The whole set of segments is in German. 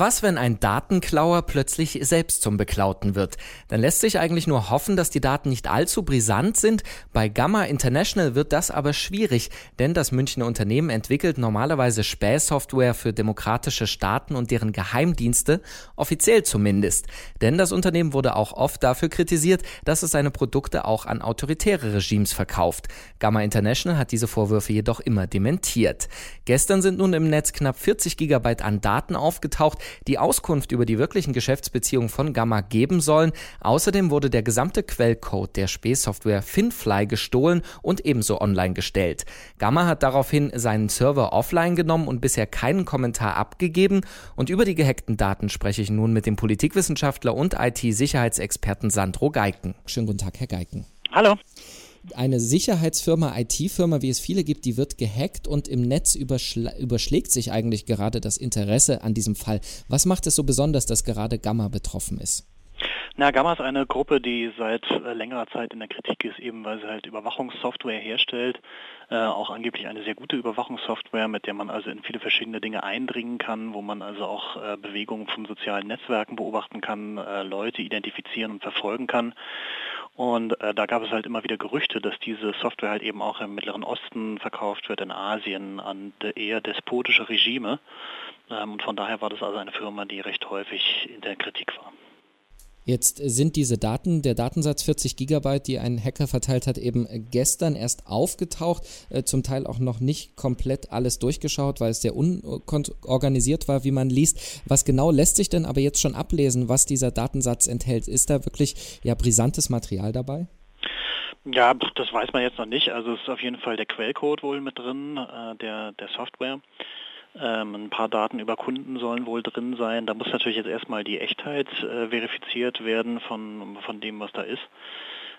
Was, wenn ein Datenklauer plötzlich selbst zum Beklauten wird? Dann lässt sich eigentlich nur hoffen, dass die Daten nicht allzu brisant sind. Bei Gamma International wird das aber schwierig, denn das Münchner Unternehmen entwickelt normalerweise Spähsoftware für demokratische Staaten und deren Geheimdienste, offiziell zumindest. Denn das Unternehmen wurde auch oft dafür kritisiert, dass es seine Produkte auch an autoritäre Regimes verkauft. Gamma International hat diese Vorwürfe jedoch immer dementiert. Gestern sind nun im Netz knapp 40 Gigabyte an Daten aufgetaucht, die Auskunft über die wirklichen Geschäftsbeziehungen von Gamma geben sollen. Außerdem wurde der gesamte Quellcode der Spähsoftware Finfly gestohlen und ebenso online gestellt. Gamma hat daraufhin seinen Server offline genommen und bisher keinen Kommentar abgegeben. Und über die gehackten Daten spreche ich nun mit dem Politikwissenschaftler und IT-Sicherheitsexperten Sandro Geiken. Schönen guten Tag, Herr Geiken. Hallo eine Sicherheitsfirma, IT-Firma, wie es viele gibt, die wird gehackt und im Netz überschlägt sich eigentlich gerade das Interesse an diesem Fall. Was macht es so besonders, dass gerade Gamma betroffen ist? Na, Gamma ist eine Gruppe, die seit äh, längerer Zeit in der Kritik ist, eben weil sie halt Überwachungssoftware herstellt, äh, auch angeblich eine sehr gute Überwachungssoftware, mit der man also in viele verschiedene Dinge eindringen kann, wo man also auch äh, Bewegungen von sozialen Netzwerken beobachten kann, äh, Leute identifizieren und verfolgen kann. Und äh, da gab es halt immer wieder Gerüchte, dass diese Software halt eben auch im Mittleren Osten verkauft wird, in Asien, an eher despotische Regime. Ähm, und von daher war das also eine Firma, die recht häufig in der Kritik war. Jetzt sind diese Daten, der Datensatz 40 Gigabyte, die ein Hacker verteilt hat, eben gestern erst aufgetaucht, äh, zum Teil auch noch nicht komplett alles durchgeschaut, weil es sehr unorganisiert war, wie man liest. Was genau lässt sich denn aber jetzt schon ablesen, was dieser Datensatz enthält? Ist da wirklich ja brisantes Material dabei? Ja, das weiß man jetzt noch nicht. Also es ist auf jeden Fall der Quellcode wohl mit drin, äh, der, der Software. Ähm, ein paar Daten über Kunden sollen wohl drin sein. Da muss natürlich jetzt erstmal die Echtheit äh, verifiziert werden von, von dem, was da ist.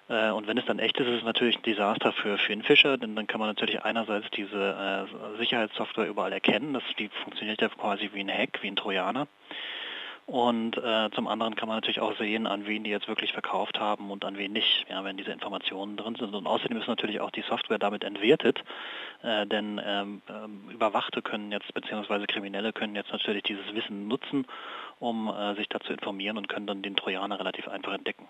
Äh, und wenn es dann echt ist, ist es natürlich ein Desaster für Finfisher, denn dann kann man natürlich einerseits diese äh, Sicherheitssoftware überall erkennen. Das, die funktioniert ja quasi wie ein Hack, wie ein Trojaner. Und äh, zum anderen kann man natürlich auch sehen, an wen die jetzt wirklich verkauft haben und an wen nicht, ja, wenn diese Informationen drin sind. Und außerdem ist natürlich auch die Software damit entwertet, äh, denn ähm, äh, Überwachte können jetzt, beziehungsweise Kriminelle können jetzt natürlich dieses Wissen nutzen, um äh, sich da zu informieren und können dann den Trojaner relativ einfach entdecken.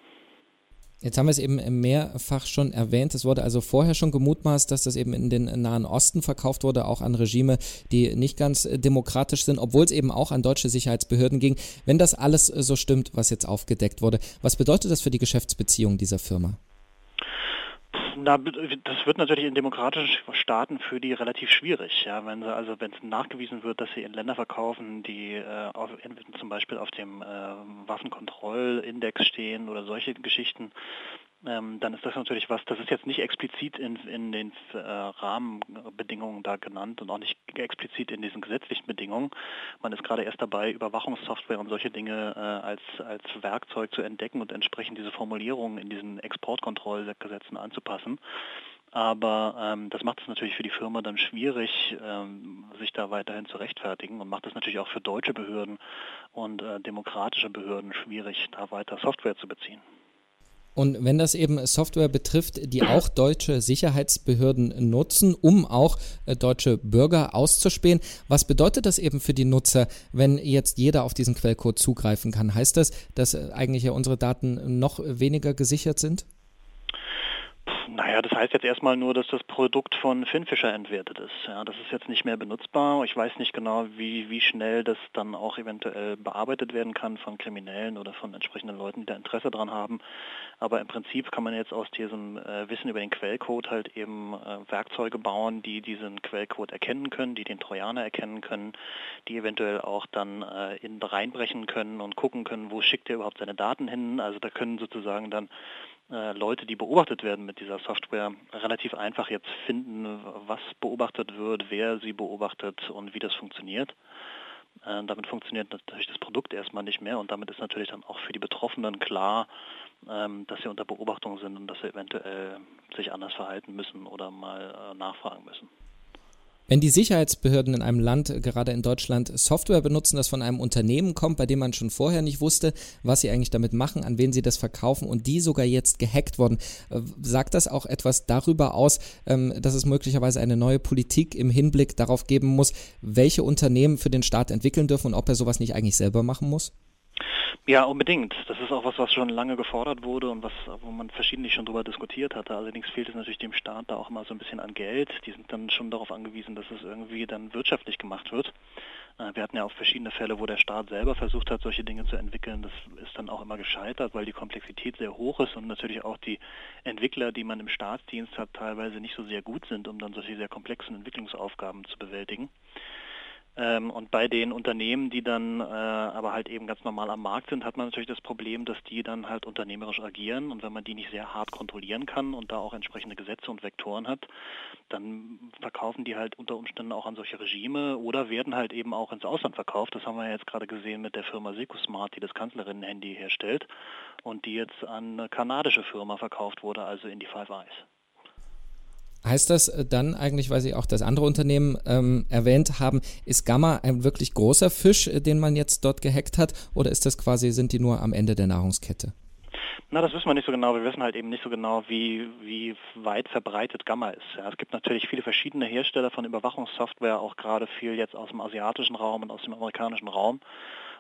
Jetzt haben wir es eben mehrfach schon erwähnt. Es wurde also vorher schon gemutmaßt, dass das eben in den Nahen Osten verkauft wurde, auch an Regime, die nicht ganz demokratisch sind, obwohl es eben auch an deutsche Sicherheitsbehörden ging. Wenn das alles so stimmt, was jetzt aufgedeckt wurde, was bedeutet das für die Geschäftsbeziehungen dieser Firma? Na, das wird natürlich in demokratischen Staaten für die relativ schwierig. Ja, wenn sie also wenn es nachgewiesen wird, dass sie in Länder verkaufen, die äh, auf, zum Beispiel auf dem äh, Waffenkontrollindex stehen oder solche Geschichten, ähm, dann ist das natürlich was, das ist jetzt nicht explizit in, in den äh, Rahmenbedingungen da genannt und auch nicht explizit in diesen gesetzlichen Bedingungen. Man ist gerade erst dabei, Überwachungssoftware und solche Dinge äh, als, als Werkzeug zu entdecken und entsprechend diese Formulierungen in diesen Exportkontrollgesetzen anzupassen. Aber ähm, das macht es natürlich für die Firma dann schwierig, ähm, sich da weiterhin zu rechtfertigen und macht es natürlich auch für deutsche Behörden und äh, demokratische Behörden schwierig, da weiter Software zu beziehen. Und wenn das eben Software betrifft, die auch deutsche Sicherheitsbehörden nutzen, um auch äh, deutsche Bürger auszuspähen, was bedeutet das eben für die Nutzer, wenn jetzt jeder auf diesen Quellcode zugreifen kann? Heißt das, dass äh, eigentlich ja unsere Daten noch weniger gesichert sind? Naja, das heißt jetzt erstmal nur, dass das Produkt von Finfisher entwertet ist. Ja, das ist jetzt nicht mehr benutzbar. Ich weiß nicht genau, wie, wie schnell das dann auch eventuell bearbeitet werden kann von Kriminellen oder von entsprechenden Leuten, die da Interesse dran haben. Aber im Prinzip kann man jetzt aus diesem äh, Wissen über den Quellcode halt eben äh, Werkzeuge bauen, die diesen Quellcode erkennen können, die den Trojaner erkennen können, die eventuell auch dann äh, in reinbrechen können und gucken können, wo schickt er überhaupt seine Daten hin. Also da können sozusagen dann Leute, die beobachtet werden mit dieser Software, relativ einfach jetzt finden, was beobachtet wird, wer sie beobachtet und wie das funktioniert. Äh, damit funktioniert natürlich das Produkt erstmal nicht mehr und damit ist natürlich dann auch für die Betroffenen klar, ähm, dass sie unter Beobachtung sind und dass sie eventuell sich anders verhalten müssen oder mal äh, nachfragen müssen. Wenn die Sicherheitsbehörden in einem Land, gerade in Deutschland, Software benutzen, das von einem Unternehmen kommt, bei dem man schon vorher nicht wusste, was sie eigentlich damit machen, an wen sie das verkaufen und die sogar jetzt gehackt wurden, äh, sagt das auch etwas darüber aus, ähm, dass es möglicherweise eine neue Politik im Hinblick darauf geben muss, welche Unternehmen für den Staat entwickeln dürfen und ob er sowas nicht eigentlich selber machen muss? Ja, unbedingt. Das ist auch was, was schon lange gefordert wurde und was, wo man verschiedentlich schon darüber diskutiert hatte. Allerdings fehlt es natürlich dem Staat da auch mal so ein bisschen an Geld. Die sind dann schon darauf angewiesen, dass es irgendwie dann wirtschaftlich gemacht wird. Äh, wir hatten ja auch verschiedene Fälle, wo der Staat selber versucht hat, solche Dinge zu entwickeln. Das ist dann auch immer gescheitert, weil die Komplexität sehr hoch ist und natürlich auch die Entwickler, die man im Staatsdienst hat, teilweise nicht so sehr gut sind, um dann solche sehr komplexen Entwicklungsaufgaben zu bewältigen. Ähm, und bei den Unternehmen, die dann äh, aber halt eben ganz normal am Markt sind, hat man natürlich das Problem, dass die dann halt unternehmerisch agieren und wenn man die nicht sehr hart kontrollieren kann und da auch entsprechende Gesetze und Vektoren hat, dann verkaufen die halt unter Umständen auch an solche Regime oder werden halt eben auch ins Ausland verkauft. Das haben wir jetzt gerade gesehen mit der Firma Secusmart, die das Kanzlerinnen-Handy herstellt und die jetzt an eine kanadische Firma verkauft wurde, also in die Five Eyes. Heißt das äh, dann eigentlich, weil Sie auch das andere Unternehmen ähm, erwähnt haben, ist Gamma ein wirklich großer Fisch, äh, den man jetzt dort gehackt hat, oder ist das quasi, sind die nur am Ende der Nahrungskette? Na, das wissen wir nicht so genau. Wir wissen halt eben nicht so genau, wie, wie weit verbreitet Gamma ist. Ja, es gibt natürlich viele verschiedene Hersteller von Überwachungssoftware, auch gerade viel jetzt aus dem asiatischen Raum und aus dem amerikanischen Raum.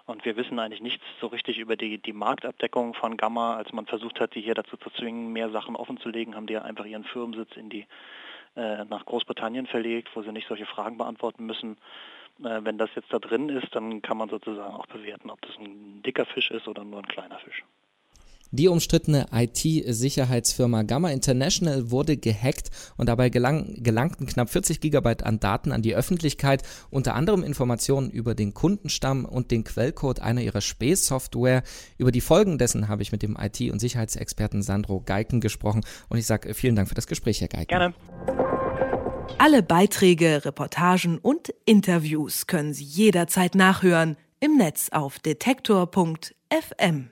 Und wir wissen eigentlich nichts so richtig über die, die Marktabdeckung von Gamma. Als man versucht hat, die hier dazu zu zwingen, mehr Sachen offenzulegen, haben die ja einfach ihren Firmensitz in die, äh, nach Großbritannien verlegt, wo sie nicht solche Fragen beantworten müssen. Äh, wenn das jetzt da drin ist, dann kann man sozusagen auch bewerten, ob das ein dicker Fisch ist oder nur ein kleiner Fisch. Die umstrittene IT-Sicherheitsfirma Gamma International wurde gehackt und dabei gelang, gelangten knapp 40 Gigabyte an Daten an die Öffentlichkeit, unter anderem Informationen über den Kundenstamm und den Quellcode einer ihrer Späßsoftware. Über die Folgen dessen habe ich mit dem IT- und Sicherheitsexperten Sandro Geiken gesprochen und ich sage vielen Dank für das Gespräch, Herr Geiken. Gerne. Alle Beiträge, Reportagen und Interviews können Sie jederzeit nachhören im Netz auf detektor.fm.